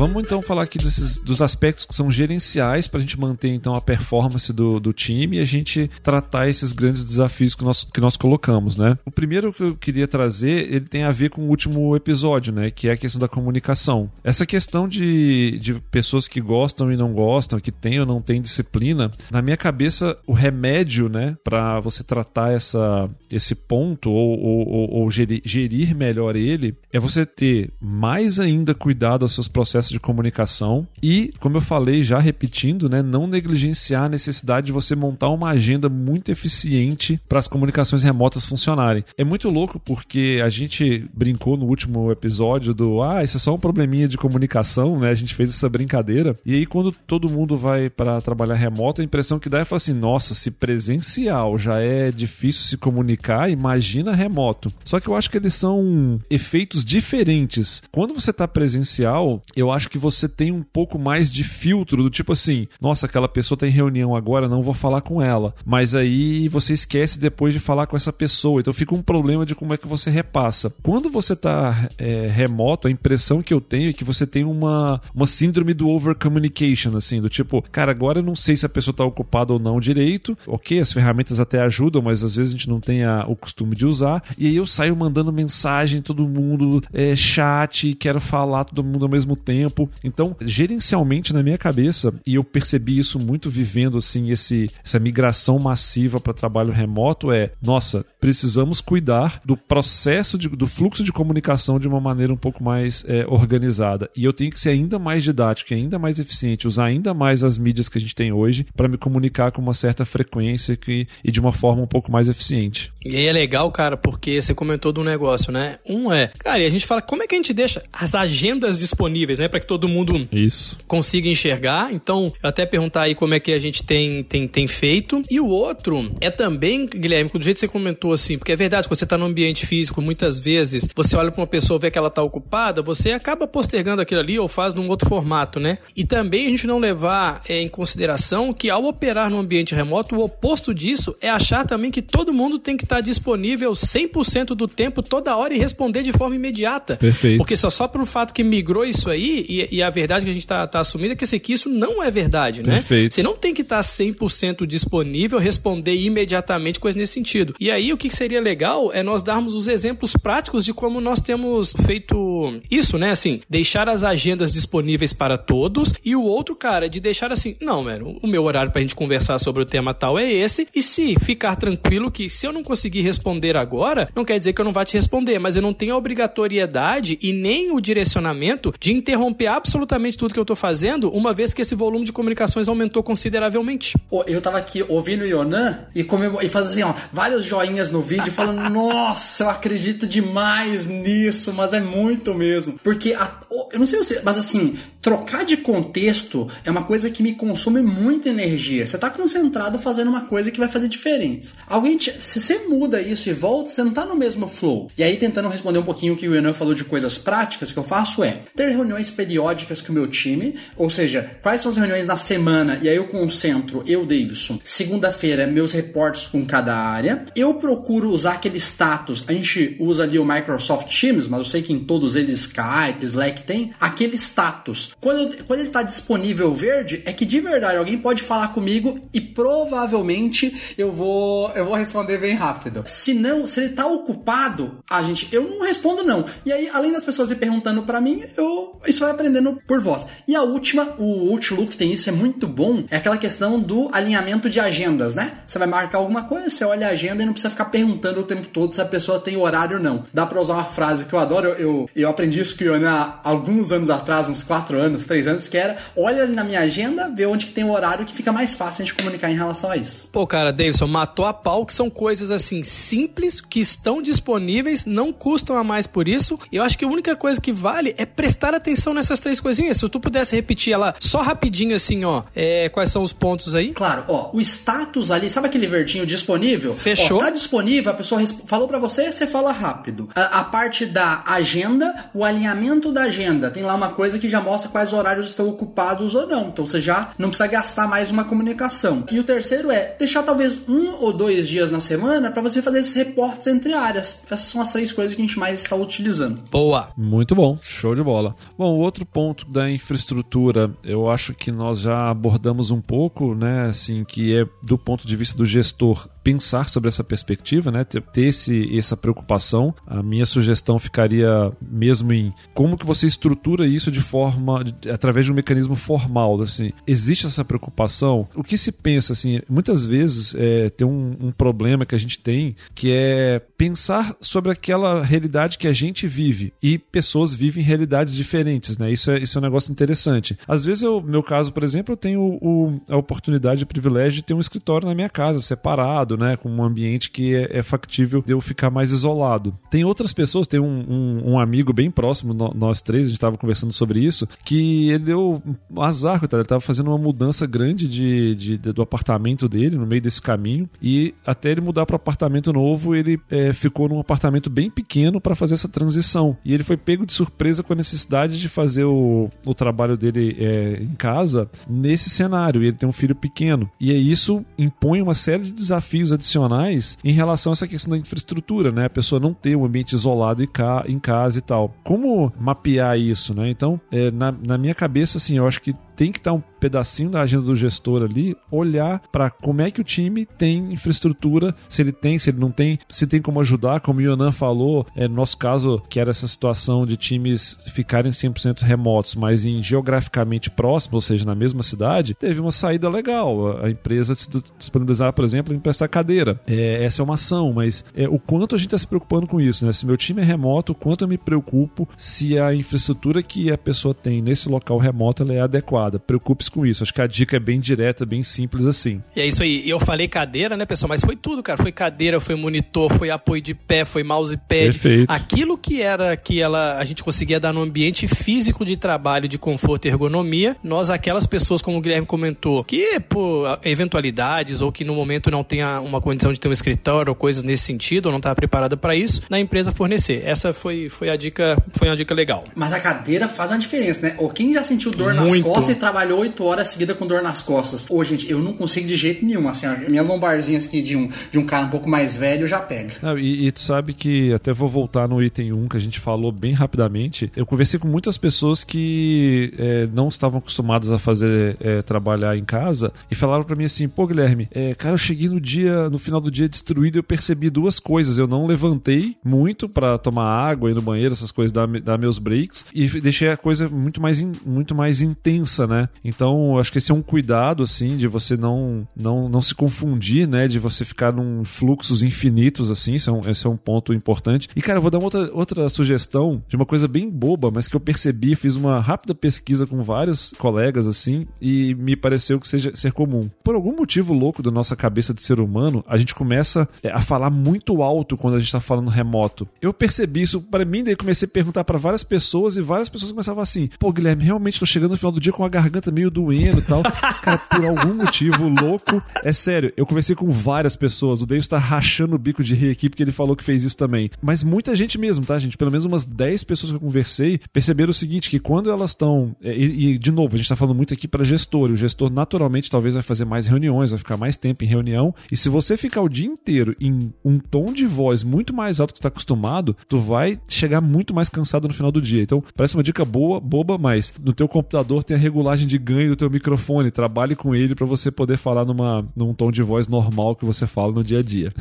Vamos então falar aqui desses, dos aspectos que são gerenciais para a gente manter então a performance do, do time e a gente tratar esses grandes desafios que nós, que nós colocamos, né? O primeiro que eu queria trazer, ele tem a ver com o último episódio, né? Que é a questão da comunicação. Essa questão de, de pessoas que gostam e não gostam, que têm ou não têm disciplina, na minha cabeça, o remédio, né? Para você tratar essa, esse ponto ou, ou, ou gerir, gerir melhor ele, é você ter mais ainda cuidado aos seus processos de comunicação e, como eu falei já repetindo, né, não negligenciar a necessidade de você montar uma agenda muito eficiente para as comunicações remotas funcionarem. É muito louco porque a gente brincou no último episódio do ah, isso é só um probleminha de comunicação, né? A gente fez essa brincadeira. E aí quando todo mundo vai para trabalhar remoto, a impressão que dá é falar assim: "Nossa, se presencial já é difícil se comunicar, imagina remoto". Só que eu acho que eles são efeitos diferentes. Quando você está presencial, eu acho que você tem um pouco mais de filtro do tipo assim, nossa, aquela pessoa tem reunião agora, não vou falar com ela. Mas aí você esquece depois de falar com essa pessoa. Então fica um problema de como é que você repassa. Quando você está é, remoto, a impressão que eu tenho é que você tem uma, uma síndrome do over communication, assim, do tipo, cara, agora eu não sei se a pessoa está ocupada ou não direito. Ok, as ferramentas até ajudam, mas às vezes a gente não tem a, o costume de usar. E aí eu saio mandando mensagem todo mundo, é, chat, quero falar todo mundo ao mesmo tempo. Então, gerencialmente na minha cabeça, e eu percebi isso muito vivendo assim esse, essa migração massiva para trabalho remoto é, nossa, precisamos cuidar do processo de, do fluxo de comunicação de uma maneira um pouco mais é, organizada. E eu tenho que ser ainda mais didático, ainda mais eficiente, usar ainda mais as mídias que a gente tem hoje para me comunicar com uma certa frequência que, e de uma forma um pouco mais eficiente. E aí é legal, cara, porque você comentou do negócio, né? Um é, cara, e a gente fala como é que a gente deixa as agendas disponíveis, né, para que todo mundo Isso. consiga enxergar. Então, até perguntar aí como é que a gente tem, tem, tem feito. E o outro é também, Guilherme, do jeito que você comentou assim, porque é verdade, quando você tá no ambiente físico, muitas vezes você olha para uma pessoa, vê que ela tá ocupada, você acaba postergando aquilo ali ou faz num outro formato, né? E também a gente não levar é, em consideração que ao operar no ambiente remoto, o oposto disso é achar também que todo mundo tem que estar disponível 100% do tempo, toda hora e responder de forma imediata. Perfeito. Porque só, só pelo fato que migrou isso aí, e, e a verdade que a gente está tá assumindo é que, assim, que isso não é verdade, né? Perfeito. Você não tem que estar 100% disponível, responder imediatamente coisas nesse sentido. E aí, o que seria legal é nós darmos os exemplos práticos de como nós temos feito isso, né? Assim, deixar as agendas disponíveis para todos e o outro, cara, de deixar assim, não, mano, o meu horário pra gente conversar sobre o tema tal é esse e se ficar tranquilo que se eu não conseguir responder agora, não quer dizer que eu não vá te responder, mas eu não tenho a obrigatoriedade e nem o direcionamento de interromper absolutamente tudo que eu tô fazendo, uma vez que esse volume de comunicações aumentou consideravelmente. Pô, Eu tava aqui ouvindo o Yonan e, comemo- e fazendo assim, ó, vários joinhas no vídeo falando, nossa, eu acredito demais nisso, mas é muito mesmo. Porque, a- eu não sei você, mas assim, trocar de contexto é uma coisa que me consome muita energia. Você tá concentrado fazendo uma coisa que vai fazer diferença. Alguém, te- se você muda isso e volta, você não tá no mesmo flow. E aí, tentando responder um pouquinho o que o Yonan falou de coisas práticas, que eu faço é ter reuniões periódicas com o meu time, ou seja, quais são as reuniões na semana, e aí eu concentro, eu, Davidson, segunda-feira, meus reportes com cada área. Eu procuro usar aquele status, a gente usa ali o Microsoft Teams, mas eu sei que em todos eles Skype, Slack tem, aquele status. Quando, quando ele tá disponível verde, é que de verdade alguém pode falar comigo e provavelmente eu vou eu vou responder bem rápido. Se não, se ele tá ocupado, a gente, eu não respondo não. E aí, além das pessoas me perguntando para mim, eu isso vai aprendendo por voz. E a última, o Outlook tem isso, é muito bom, é aquela questão do alinhamento de agendas, né? Você vai marcar alguma coisa, você olha a agenda e não precisa ficar perguntando o tempo todo se a pessoa tem horário ou não. Dá pra usar uma frase que eu adoro, eu, eu, eu aprendi isso que eu, há alguns anos atrás, uns 4 anos, 3 anos, que era olha ali na minha agenda, vê onde que tem o horário que fica mais fácil a gente comunicar em relação a isso. Pô, cara, Davidson, matou a pau que são coisas assim simples, que estão disponíveis, não custam a mais por isso. E eu acho que a única coisa que vale é prestar atenção nessas três coisinhas. Se tu pudesse repetir ela só rapidinho assim, ó, é, quais são os pontos aí? Claro, ó, o status ali, sabe aquele verdinho disponível? Fechou. Ó, tá disponível, a pessoa falou para você, você fala rápido. A, a, parte da agenda, o alinhamento da agenda, tem lá uma coisa que já mostra quais horários estão ocupados ou não. Então você já não precisa gastar mais uma comunicação. E o terceiro é deixar talvez um ou dois dias na semana para você fazer esses reportes entre áreas. Essas são as três coisas que a gente mais está utilizando. Boa. Muito bom, show de bola. Bom, o outro ponto da infraestrutura, eu acho que nós já abordamos um pouco, né, assim, que é do ponto de vista do gestor pensar sobre essa perspectiva, né? Ter, ter esse, essa preocupação. A minha sugestão ficaria mesmo em como que você estrutura isso de forma de, através de um mecanismo formal, assim. Existe essa preocupação? O que se pensa assim? Muitas vezes é, tem um, um problema que a gente tem que é pensar sobre aquela realidade que a gente vive e pessoas vivem realidades diferentes, né? Isso é, isso é um negócio interessante. Às vezes, eu, meu caso, por exemplo, eu tenho o, a oportunidade, o privilégio de ter um escritório na minha casa, separado, né? Com um ambiente que é, é factível de eu ficar mais isolado. Tem outras pessoas, tem um, um, um amigo bem próximo, no, nós três, a gente estava conversando sobre isso, que ele deu um azar, coitado, ele estava fazendo uma mudança grande de, de, de, do apartamento dele no meio desse caminho e até ele mudar para apartamento novo, ele é, ficou num apartamento bem pequeno para fazer essa transição. E ele foi pego de surpresa com a necessidade de fazer o, o trabalho dele é, em casa nesse cenário. E ele tem um filho pequeno. E isso impõe uma série de desafios desafios adicionais em relação a essa questão da infraestrutura, né? A pessoa não ter um ambiente isolado em casa e tal. Como mapear isso, né? Então, é, na, na minha cabeça, assim, eu acho que tem que estar um pedacinho da agenda do gestor ali, olhar para como é que o time tem infraestrutura, se ele tem, se ele não tem, se tem como ajudar, como o Yonan falou, é, no nosso caso, que era essa situação de times ficarem 100% remotos, mas em geograficamente próximos, ou seja, na mesma cidade, teve uma saída legal. A empresa disponibilizar, por exemplo, emprestar cadeira. É, essa é uma ação, mas é, o quanto a gente está se preocupando com isso, né? Se meu time é remoto, o quanto eu me preocupo se a infraestrutura que a pessoa tem nesse local remoto é adequada nada. Preocupe-se com isso. Acho que a dica é bem direta, bem simples assim. E é isso aí. Eu falei cadeira, né, pessoal? Mas foi tudo, cara. Foi cadeira, foi monitor, foi apoio de pé, foi mousepad. Perfeito. Aquilo que era que ela, a gente conseguia dar no ambiente físico de trabalho, de conforto e ergonomia, nós, aquelas pessoas, como o Guilherme comentou, que por eventualidades ou que no momento não tenha uma condição de ter um escritório ou coisas nesse sentido, ou não estava preparada para isso, na empresa fornecer. Essa foi, foi a dica, foi uma dica legal. Mas a cadeira faz uma diferença, né? Ou quem já sentiu dor Muito. nas costas e trabalhou oito horas seguida com dor nas costas. Ô, gente, eu não consigo de jeito nenhum. Assim, a minha lombarzinha aqui de um, de um cara um pouco mais velho já pega. Não, e, e, tu sabe que, até vou voltar no item 1 que a gente falou bem rapidamente. Eu conversei com muitas pessoas que é, não estavam acostumadas a fazer é, trabalhar em casa e falaram para mim assim: pô, Guilherme, é, cara, eu cheguei no dia, no final do dia destruído eu percebi duas coisas. Eu não levantei muito para tomar água, ir no banheiro, essas coisas, dar, dar meus breaks e deixei a coisa muito mais, in, muito mais intensa né? Então, acho que esse é um cuidado, assim, de você não, não, não se confundir, né? De você ficar num fluxos infinitos, assim, esse é um, esse é um ponto importante. E, cara, eu vou dar uma outra, outra sugestão de uma coisa bem boba, mas que eu percebi, fiz uma rápida pesquisa com vários colegas, assim, e me pareceu que seja ser comum. Por algum motivo louco da nossa cabeça de ser humano, a gente começa é, a falar muito alto quando a gente tá falando remoto. Eu percebi isso para mim, daí comecei a perguntar para várias pessoas e várias pessoas começavam assim: pô, Guilherme, realmente tô chegando no final do dia com uma garganta meio doendo e tal. Cara, por algum motivo louco. É sério, eu conversei com várias pessoas. O Davis tá rachando o bico de rir aqui porque ele falou que fez isso também. Mas muita gente mesmo, tá, gente? Pelo menos umas 10 pessoas que eu conversei perceberam o seguinte: que quando elas estão. É, e, e, de novo, a gente tá falando muito aqui para gestor. E o gestor, naturalmente, talvez vai fazer mais reuniões, vai ficar mais tempo em reunião. E se você ficar o dia inteiro em um tom de voz muito mais alto que você tá acostumado, tu vai chegar muito mais cansado no final do dia. Então, parece uma dica boa, boba, mas no teu computador tem a regulagem de ganho do teu microfone. Trabalhe com ele para você poder falar numa, num tom de voz normal que você fala no dia a dia.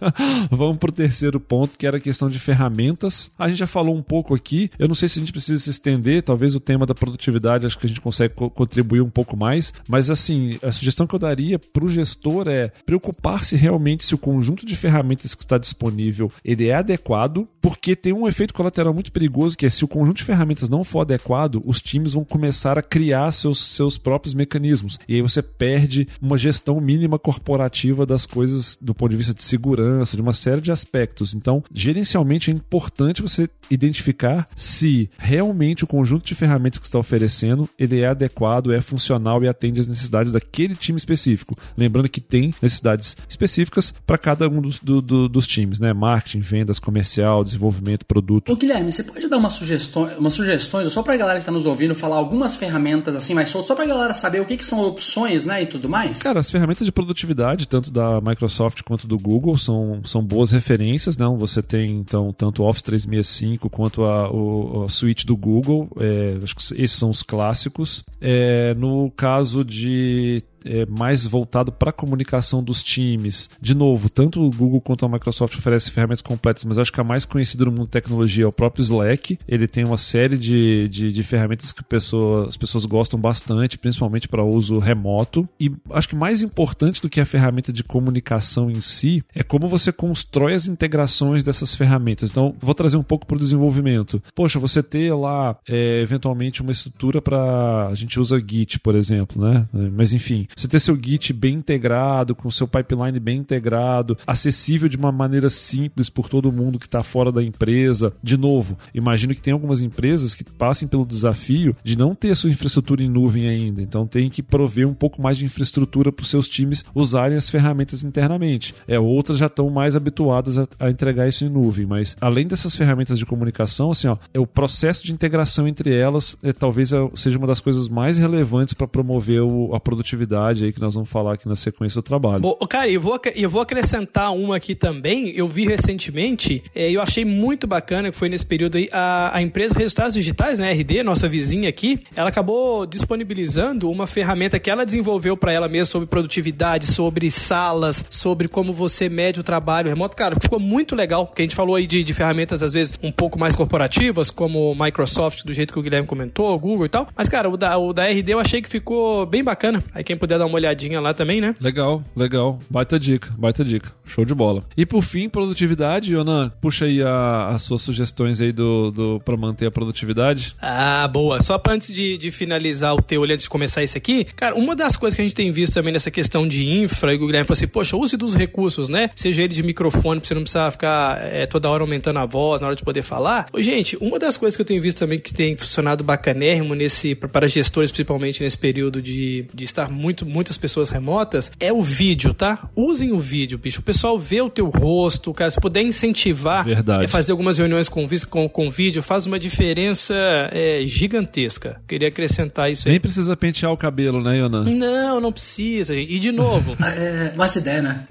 Vamos pro terceiro ponto, que era a questão de ferramentas. A gente já falou um pouco aqui. Eu não sei se a gente precisa se estender, talvez o tema da produtividade, acho que a gente consegue co contribuir um pouco mais. Mas assim, a sugestão que eu daria pro gestor é preocupar-se realmente se o conjunto de ferramentas que está disponível ele é adequado, porque tem um efeito colateral muito perigoso que é se o conjunto de ferramentas não for adequado, os times vão começar a criar seus, seus próprios mecanismos. E aí você perde uma gestão mínima corporativa das coisas do ponto de vista de segurança, de uma série de aspectos. Então, gerencialmente é importante você identificar se realmente o conjunto de ferramentas que está oferecendo ele é adequado, é funcional e atende às necessidades daquele time específico. Lembrando que tem necessidades específicas para cada um dos, do, do, dos times, né? Marketing, vendas, comercial, desenvolvimento, produto. Ô Guilherme, você pode dar uma sugestão, umas sugestões só para a galera que está nos ouvindo falar algumas ferramentas assim mais soltas, só para a galera saber o que, que são opções, né, e tudo mais? Cara, as ferramentas de produtividade, tanto da Microsoft quanto do Google, são, são boas referências, não? Você tem então tanto o Office 365 quanto a, o, a suite do Google, é, acho que esses são os clássicos. É, no caso de é, mais voltado para a comunicação dos times. De novo, tanto o Google quanto a Microsoft oferecem ferramentas completas, mas acho que a mais conhecida no mundo de tecnologia é o próprio Slack. Ele tem uma série de, de, de ferramentas que pessoa, as pessoas gostam bastante, principalmente para uso remoto. E acho que mais importante do que a ferramenta de comunicação em si é como você constrói as integrações dessas ferramentas. Então, vou trazer um pouco para o desenvolvimento. Poxa, você ter lá é, eventualmente uma estrutura para a gente usa Git, por exemplo, né? Mas enfim, você ter seu Git bem integrado, com seu pipeline bem integrado, acessível de uma maneira simples por todo mundo que está fora da empresa. De novo, imagino que tem algumas empresas que passem pelo desafio de não ter sua infraestrutura em nuvem ainda. Então tem que prover um pouco mais de infraestrutura para os seus times usarem as ferramentas internamente. É, outras já estão mais habituadas a, a, entregar isso em nuvem, mas além dessas ferramentas de comunicação, assim, ó, é o processo de integração entre elas é, talvez é, seja uma das coisas mais relevantes para promover o, a produtividade aí que nós vamos falar aqui na sequência do trabalho. Bom, cara, eu vou, eu vou acrescentar uma aqui também. Eu vi recentemente é, eu achei muito bacana que foi nesse período aí a, a empresa Resultados Digitais, né, RD, nossa vizinha aqui, ela acabou disponibilizando uma ferramenta que ela desenvolveu para ela mesma sobre produtividade, sobre salas, sobre como você mede o trabalho remoto. Cara, ficou muito legal, porque a gente falou aí de, de ferramentas às vezes um pouco mais corporativas, como Microsoft, do jeito que o Guilherme comentou, Google e tal. Mas, cara, o da, o da RD eu achei que ficou bem bacana. Aí quem puder dar uma olhadinha lá também, né? Legal, legal. Baita dica, baita dica. Show de bola. E por fim, produtividade, Yonan, puxa aí a, as suas sugestões aí do, do para manter a produtividade. Ah, boa. Só pra antes de, de finalizar o teu, antes de começar isso aqui, cara, uma das coisas que a gente tem visto também nessa questão de infra, e o Guilherme falou assim, poxa, use dos recursos, né? Seja ele de microfone, pra você não precisar ficar é, toda hora aumentando a voz na hora de poder falar. Gente, uma das coisas que eu tenho visto também que tem funcionado bacanérrimo nesse, para gestores, principalmente nesse período de, de estar muito muitas pessoas remotas, é o vídeo, tá? Usem o vídeo, bicho. O pessoal vê o teu rosto, cara. Se puder incentivar Verdade. É fazer algumas reuniões com, com, com vídeo, faz uma diferença é, gigantesca. Queria acrescentar isso aí. Nem precisa pentear o cabelo, né, Yonan? Não, não precisa, gente. E de novo. é, uma ideia, né?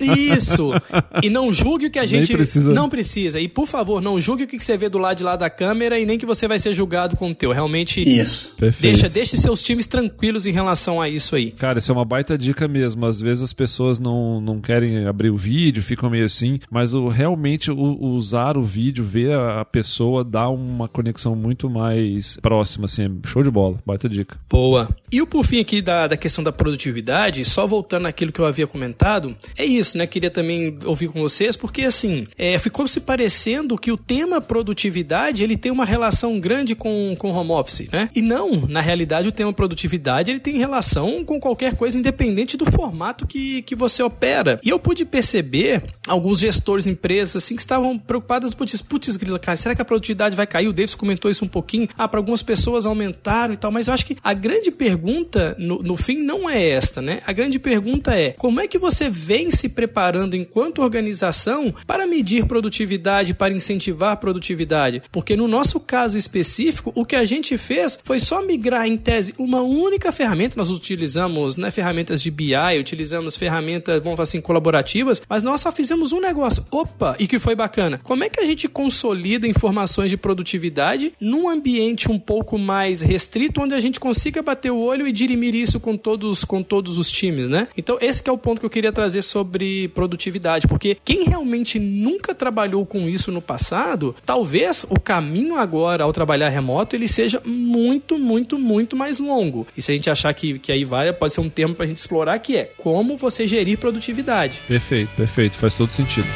Isso. E não julgue o que a gente. Precisa. Não precisa. E por favor, não julgue o que você vê do lado de lá da câmera e nem que você vai ser julgado com o teu. Realmente. Isso. Deixa, deixe seus times tranquilos em relação a isso aí. Cara, isso é uma baita dica mesmo. Às vezes as pessoas não, não querem abrir o vídeo, ficam meio assim, mas o, realmente o, usar o vídeo, ver a, pessoa, dá uma conexão muito mais próxima, assim. Show de bola. Baita dica. Boa. E o por fim aqui da, da questão da produtividade, só voltando naquilo que eu havia comentado, é isso, né? Queria também ouvir com vocês, porque assim, é, ficou se parecendo que o tema produtividade ele tem uma relação grande com, com home office, né? E não, na realidade, o tema produtividade ele tem relação com qualquer coisa, independente do formato que, que você opera. E eu pude perceber alguns gestores empresas assim que estavam preocupados, putz, putz, grila, cara, será que a produtividade vai cair? O Davis comentou isso um pouquinho. Ah, para algumas pessoas aumentaram e tal, mas eu acho que a grande pergunta no, no fim não é esta, né? A grande pergunta é como é que você vem se preparando enquanto organização para medir produtividade, para incentivar produtividade? Porque no nosso caso específico, o que a gente fez foi só migrar em tese uma única ferramenta. Nós utilizamos né, ferramentas de BI, utilizamos ferramentas, vamos falar assim, colaborativas, mas nós só fizemos um negócio. Opa, e que foi bacana. Como é que a gente consolida informações de produtividade num ambiente um pouco mais restrito, onde a gente consiga bater o olho e dirimir isso com todos, com todos os times, né? Então, esse é o ponto que eu queria trazer sobre produtividade, porque quem realmente nunca trabalhou com isso no passado, talvez o caminho agora ao trabalhar remoto ele seja muito, muito, muito mais longo. E se a gente achar que, que aí vale, pode ser um termo para a gente explorar, que é como você gerir produtividade. Perfeito, perfeito, faz todo sentido.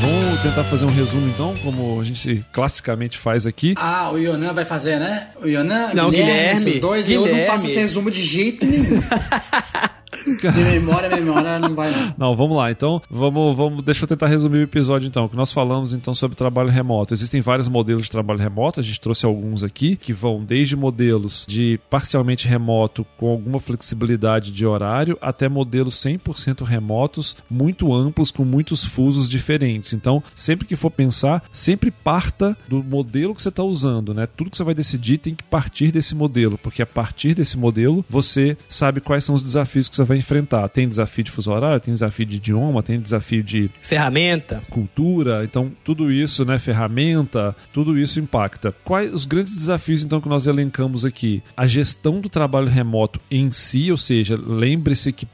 Vamos tentar fazer um resumo então, como a gente classicamente faz aqui. Ah, o Yonan vai fazer, né? O Yonan, Não, Guilherme, esses dois, Guilherme. eu não faço esse resumo de jeito nenhum. De memória, memória não vai não. Não, vamos lá. Então, vamos, vamos, deixa eu tentar resumir o episódio então, que nós falamos então sobre trabalho remoto. Existem vários modelos de trabalho remoto, a gente trouxe alguns aqui, que vão desde modelos de parcialmente remoto com alguma flexibilidade de horário até modelos 100% remotos, muito amplos com muitos fusos diferentes. Então, sempre que for pensar, sempre parta do modelo que você está usando, né? Tudo que você vai decidir tem que partir desse modelo, porque a partir desse modelo você sabe quais são os desafios que você vai enfrentar. Tem desafio de fuso horário, tem desafio de idioma, tem desafio de Ferramenta. cultura, então tudo isso, né, ferramenta, tudo isso impacta. Quais os grandes desafios então que nós elencamos aqui? A gestão do trabalho remoto em si, ou seja, lembre-se que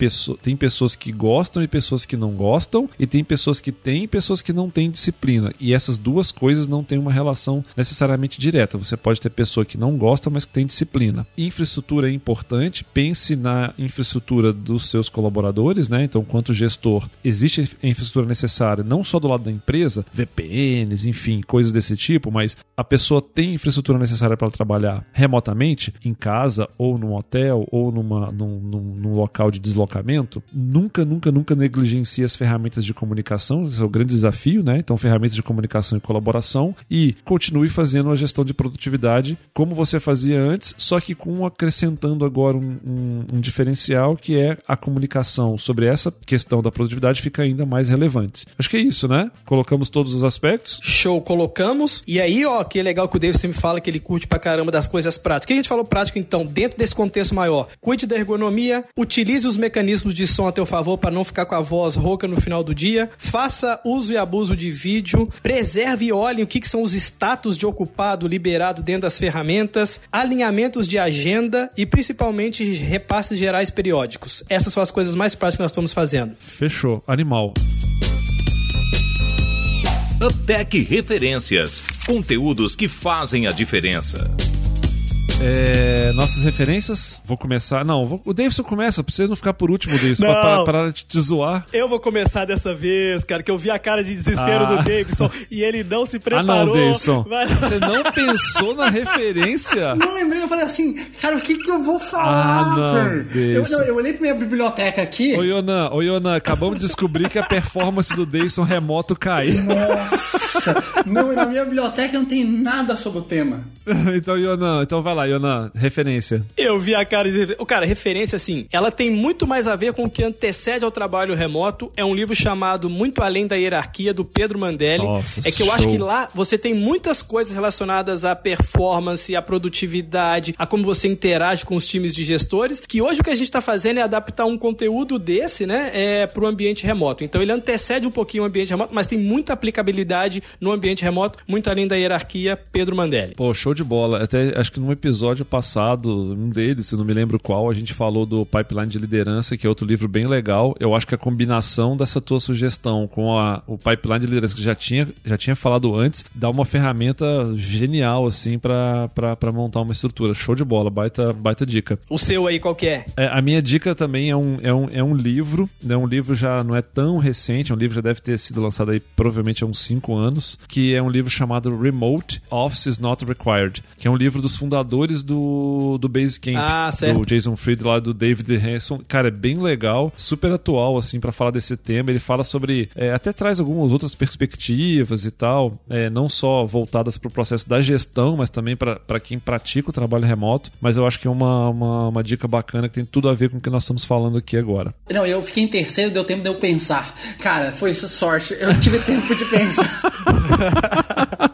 tem pessoas que gostam e pessoas que não gostam, e tem pessoas que têm e pessoas que não têm disciplina. E essas duas coisas não têm uma relação necessariamente direta. Você pode ter pessoa que não gosta, mas que tem disciplina. Infraestrutura é importante, pense na infraestrutura dos seus colaboradores, né? Então, quanto gestor, existe a infraestrutura necessária não só do lado da empresa, VPNs, enfim, coisas desse tipo, mas a pessoa tem infraestrutura necessária para trabalhar remotamente, em casa, ou num hotel, ou numa, num, num- num local de deslocamento. Nunca, nunca, nunca negligencie as ferramentas de comunicação, esse é o grande desafio, né? Então, ferramentas de comunicação e colaboração, e continue fazendo a gestão de produtividade como você fazia antes, só que com acrescentando agora um, um- um diferencial que é a comunicação sobre essa questão da produtividade fica ainda mais relevante. Acho que é isso, né? Colocamos todos os aspectos. Show, colocamos. E aí, ó, que legal que o David sempre fala que ele curte pra caramba das coisas práticas. O que a gente falou prático, então, dentro desse contexto maior? Cuide da ergonomia, utilize os mecanismos de som a teu favor para não ficar com a voz rouca no final do dia, faça uso e abuso de vídeo, preserve e olhe o que, que são os status de ocupado liberado dentro das ferramentas, alinhamentos de agenda e principalmente repasses gerais periódicos. Essas são as coisas mais práticas que nós estamos fazendo. Fechou. Animal. Uptech Referências. Conteúdos que fazem a diferença. É, nossas referências. Vou começar. Não, vou- o Davidson começa, pra você não ficar por último, Davidson. Não. Pra parar, de te zoar. Eu vou começar dessa vez, cara, que eu vi a cara de desespero Ah. do Davidson e ele não se Ah, preparou. não, Davidson. Vai- Você não pensou na referência? Não lembrei, eu falei assim, cara, o que que eu vou falar, Ah, não, velho? Eu, Deus. não, eu olhei pra minha biblioteca aqui. Ô, Yonan, ô, Yonan, acabamos de descobrir que a performance do Davidson remoto caiu. Nossa! não, na minha biblioteca não tem nada sobre o tema. então, Yonan, então vai lá, Yonan, referência. Eu vi a cara de. O cara, referência assim, ela tem muito mais a ver com o que antecede ao trabalho remoto. É um livro chamado Muito Além da Hierarquia, do Pedro Mandelli. Nossa, é que eu show. acho que lá você tem muitas coisas relacionadas à performance, à produtividade, a como você interage com os times de gestores. Que hoje o que a gente está fazendo é adaptar um conteúdo desse, né, é, para o ambiente remoto. Então ele antecede um pouquinho o ambiente remoto, mas tem muita aplicabilidade no ambiente remoto, muito além da hierarquia, Pedro Mandelli. Pô, show de bola. Até acho que num episódio passado, um deles, se não me lembro qual, a gente falou do Pipeline de Liderança, que é outro livro bem legal. Eu acho que a combinação dessa tua sugestão com a, o Pipeline de Liderança, que já tinha, já tinha falado antes, dá uma ferramenta genial, assim, para montar uma estrutura. Show de bola, baita, baita dica. O seu aí, qual que é? é a minha dica também é um, é um, é um livro, é um livro já não é tão recente, é um livro já deve ter sido lançado aí provavelmente há uns 5 anos, que é um livro chamado Remote Office is Not Required, que é um livro dos fundadores do, do Basecamp, ah, do Jason Fried lá do David Hanson. Cara, é bem legal, super atual assim para falar desse tema. Ele fala sobre, é, até traz algumas outras perspectivas e tal, é, não só voltadas para o processo da gestão, mas também para quem pratica o trabalho remoto. Mas eu acho que é uma, uma, uma dica bacana que tem tudo a ver com o que nós estamos falando aqui agora. Não, eu fiquei em terceiro, deu tempo de eu pensar. Cara, foi isso sorte. Eu tive tempo de pensar.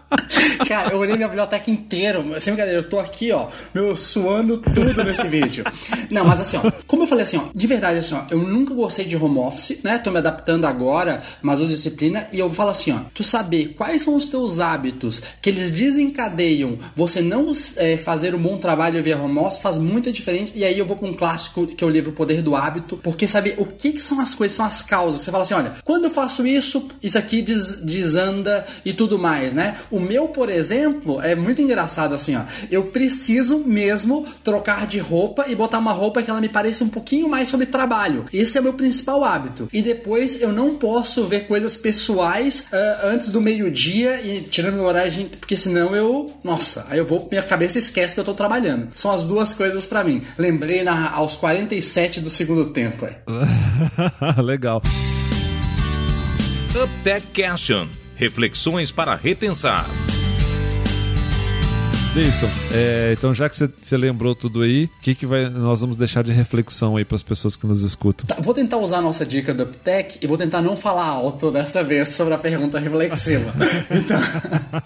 Cara, eu olhei minha biblioteca inteira. Sem brincadeira, eu tô aqui, ó, meu, suando tudo nesse vídeo. Não, mas assim, ó, como eu falei assim, ó, de verdade, assim, ó, eu nunca gostei de home office, né? Tô me adaptando agora, mas uso disciplina, e eu falo assim, ó, tu saber quais são os teus hábitos que eles desencadeiam você não é, fazer um bom trabalho via home office faz muita diferença. E aí eu vou com um clássico que é o livro Poder do Hábito, porque saber o que, que são as coisas, são as causas. Você fala assim, olha, quando eu faço isso, isso aqui des desanda e tudo mais, né? O meu, por exemplo, é muito engraçado assim, ó. Eu preciso mesmo trocar de roupa e botar uma roupa que ela me pareça um pouquinho mais sobre trabalho. Esse é o meu principal hábito. E depois eu não posso ver coisas pessoais uh, antes do meio-dia e tirando meu horário, porque senão eu, nossa, aí eu vou, minha cabeça esquece que eu tô trabalhando. São as duas coisas para mim. Lembrei na, aos 47 do segundo tempo. É. Legal. UpTech Question. Reflexões para repensar. Deilson, é, então já que você lembrou tudo aí, o que, que vai, nós vamos deixar de reflexão aí para as pessoas que nos escutam? Tá, vou tentar usar a nossa dica do UpTech e vou tentar não falar alto dessa vez sobre a pergunta reflexiva. então,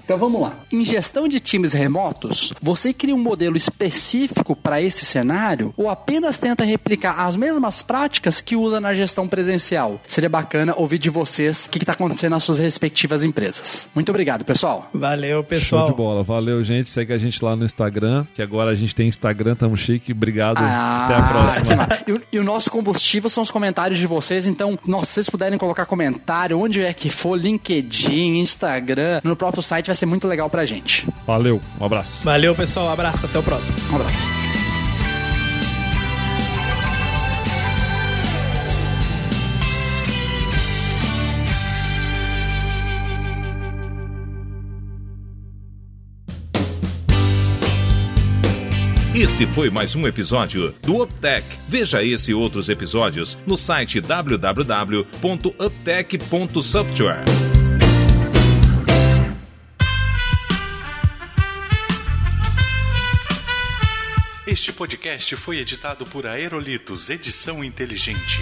então vamos lá. Em gestão de times remotos, você cria um modelo específico para esse cenário ou apenas tenta replicar as mesmas práticas que usa na gestão presencial? Seria bacana ouvir de vocês o que está acontecendo nas suas respectivas empresas. Muito obrigado, pessoal. Valeu, pessoal. Show de bola. Valeu, gente. Segue a gente lá no Instagram, que agora a gente tem Instagram, tamo chique. Obrigado. Ah, Até a próxima. E, e, o nosso combustível são os comentários de vocês. Então, nossa, se vocês puderem colocar comentário, onde é que for, LinkedIn, Instagram, no próprio site, vai ser muito legal pra gente. Valeu, um abraço. Valeu, pessoal. Um abraço. Até o próximo. Um abraço. Esse foi mais um episódio do UpTech. Veja esse e outros episódios no site www.uptech.software. Este podcast foi editado por Aerolitos Edição Inteligente.